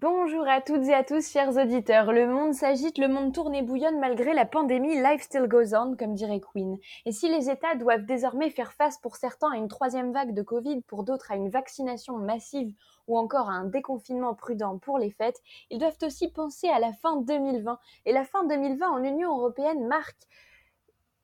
Bonjour à toutes et à tous, chers auditeurs. Le monde s'agite, le monde tourne et bouillonne malgré la pandémie. Life still goes on, comme dirait Queen. Et si les États doivent désormais faire face pour certains à une troisième vague de Covid, pour d'autres à une vaccination massive ou encore à un déconfinement prudent pour les fêtes, ils doivent aussi penser à la fin 2020. Et la fin 2020 en Union européenne marque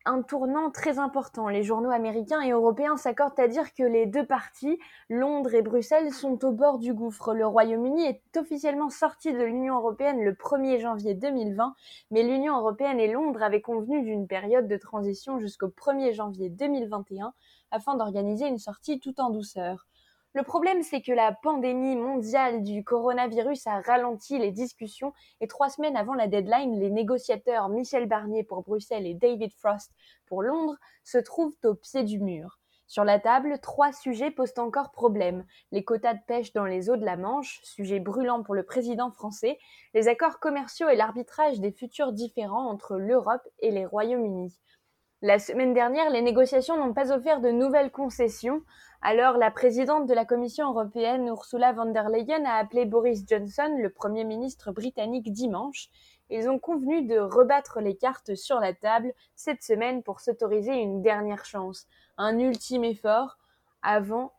un tournant très important. Les journaux américains et européens s'accordent à dire que les deux parties, Londres et Bruxelles, sont au bord du gouffre. Le Royaume-Uni est officiellement sorti de l'Union européenne le 1er janvier 2020, mais l'Union européenne et Londres avaient convenu d'une période de transition jusqu'au 1er janvier 2021 afin d'organiser une sortie tout en douceur. Le problème, c'est que la pandémie mondiale du coronavirus a ralenti les discussions et trois semaines avant la deadline, les négociateurs Michel Barnier pour Bruxelles et David Frost pour Londres se trouvent au pied du mur. Sur la table, trois sujets posent encore problème. Les quotas de pêche dans les eaux de la Manche, sujet brûlant pour le président français, les accords commerciaux et l'arbitrage des futurs différends entre l'Europe et les Royaumes-Unis. La semaine dernière, les négociations n'ont pas offert de nouvelles concessions. Alors, la présidente de la Commission européenne, Ursula von der Leyen, a appelé Boris Johnson, le Premier ministre britannique, dimanche. Ils ont convenu de rebattre les cartes sur la table cette semaine pour s'autoriser une dernière chance, un ultime effort avant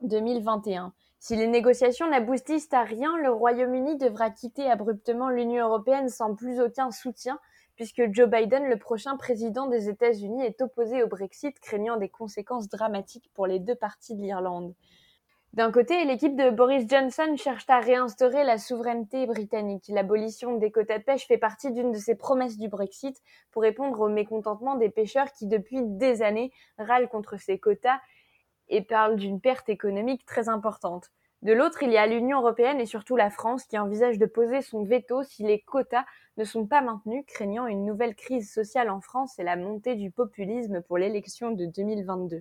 2021. Si les négociations n'aboutissent à rien, le Royaume-Uni devra quitter abruptement l'Union européenne sans plus aucun soutien puisque Joe Biden, le prochain président des États-Unis, est opposé au Brexit, craignant des conséquences dramatiques pour les deux parties de l'Irlande. D'un côté, l'équipe de Boris Johnson cherche à réinstaurer la souveraineté britannique. L'abolition des quotas de pêche fait partie d'une de ses promesses du Brexit pour répondre au mécontentement des pêcheurs qui, depuis des années, râlent contre ces quotas et parlent d'une perte économique très importante. De l'autre, il y a l'Union européenne et surtout la France qui envisage de poser son veto si les quotas ne sont pas maintenus, craignant une nouvelle crise sociale en France et la montée du populisme pour l'élection de 2022.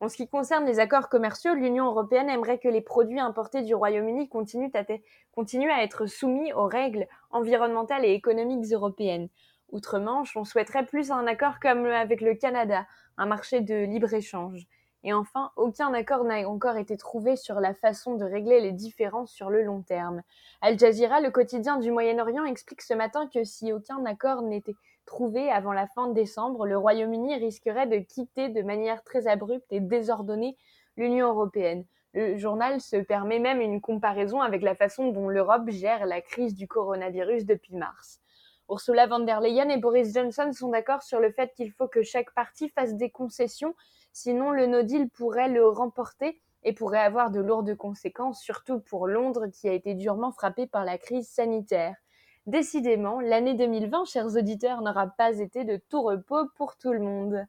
En ce qui concerne les accords commerciaux, l'Union européenne aimerait que les produits importés du Royaume-Uni continuent à, être soumis aux règles environnementales et économiques européennes. Outre-Manche, on souhaiterait plus un accord comme avec le Canada, un marché de libre-échange. Et enfin, aucun accord n'a encore été trouvé sur la façon de régler les différences sur le long terme. Al Jazeera, le quotidien du Moyen-Orient, explique ce matin que si aucun accord n'était trouvé avant la fin de décembre, le Royaume-Uni risquerait de quitter de manière très abrupte et désordonnée l'Union européenne. Le journal se permet même une comparaison avec la façon dont l'Europe gère la crise du coronavirus depuis mars. Ursula von der Leyen et Boris Johnson sont d'accord sur le fait qu'il faut que chaque partie fasse des concessions Sinon, le no deal pourrait le remporter et pourrait avoir de lourdes conséquences, surtout pour Londres qui a été durement frappé par la crise sanitaire. Décidément, l'année 2020, chers auditeurs, n'aura pas été de tout repos pour tout le monde.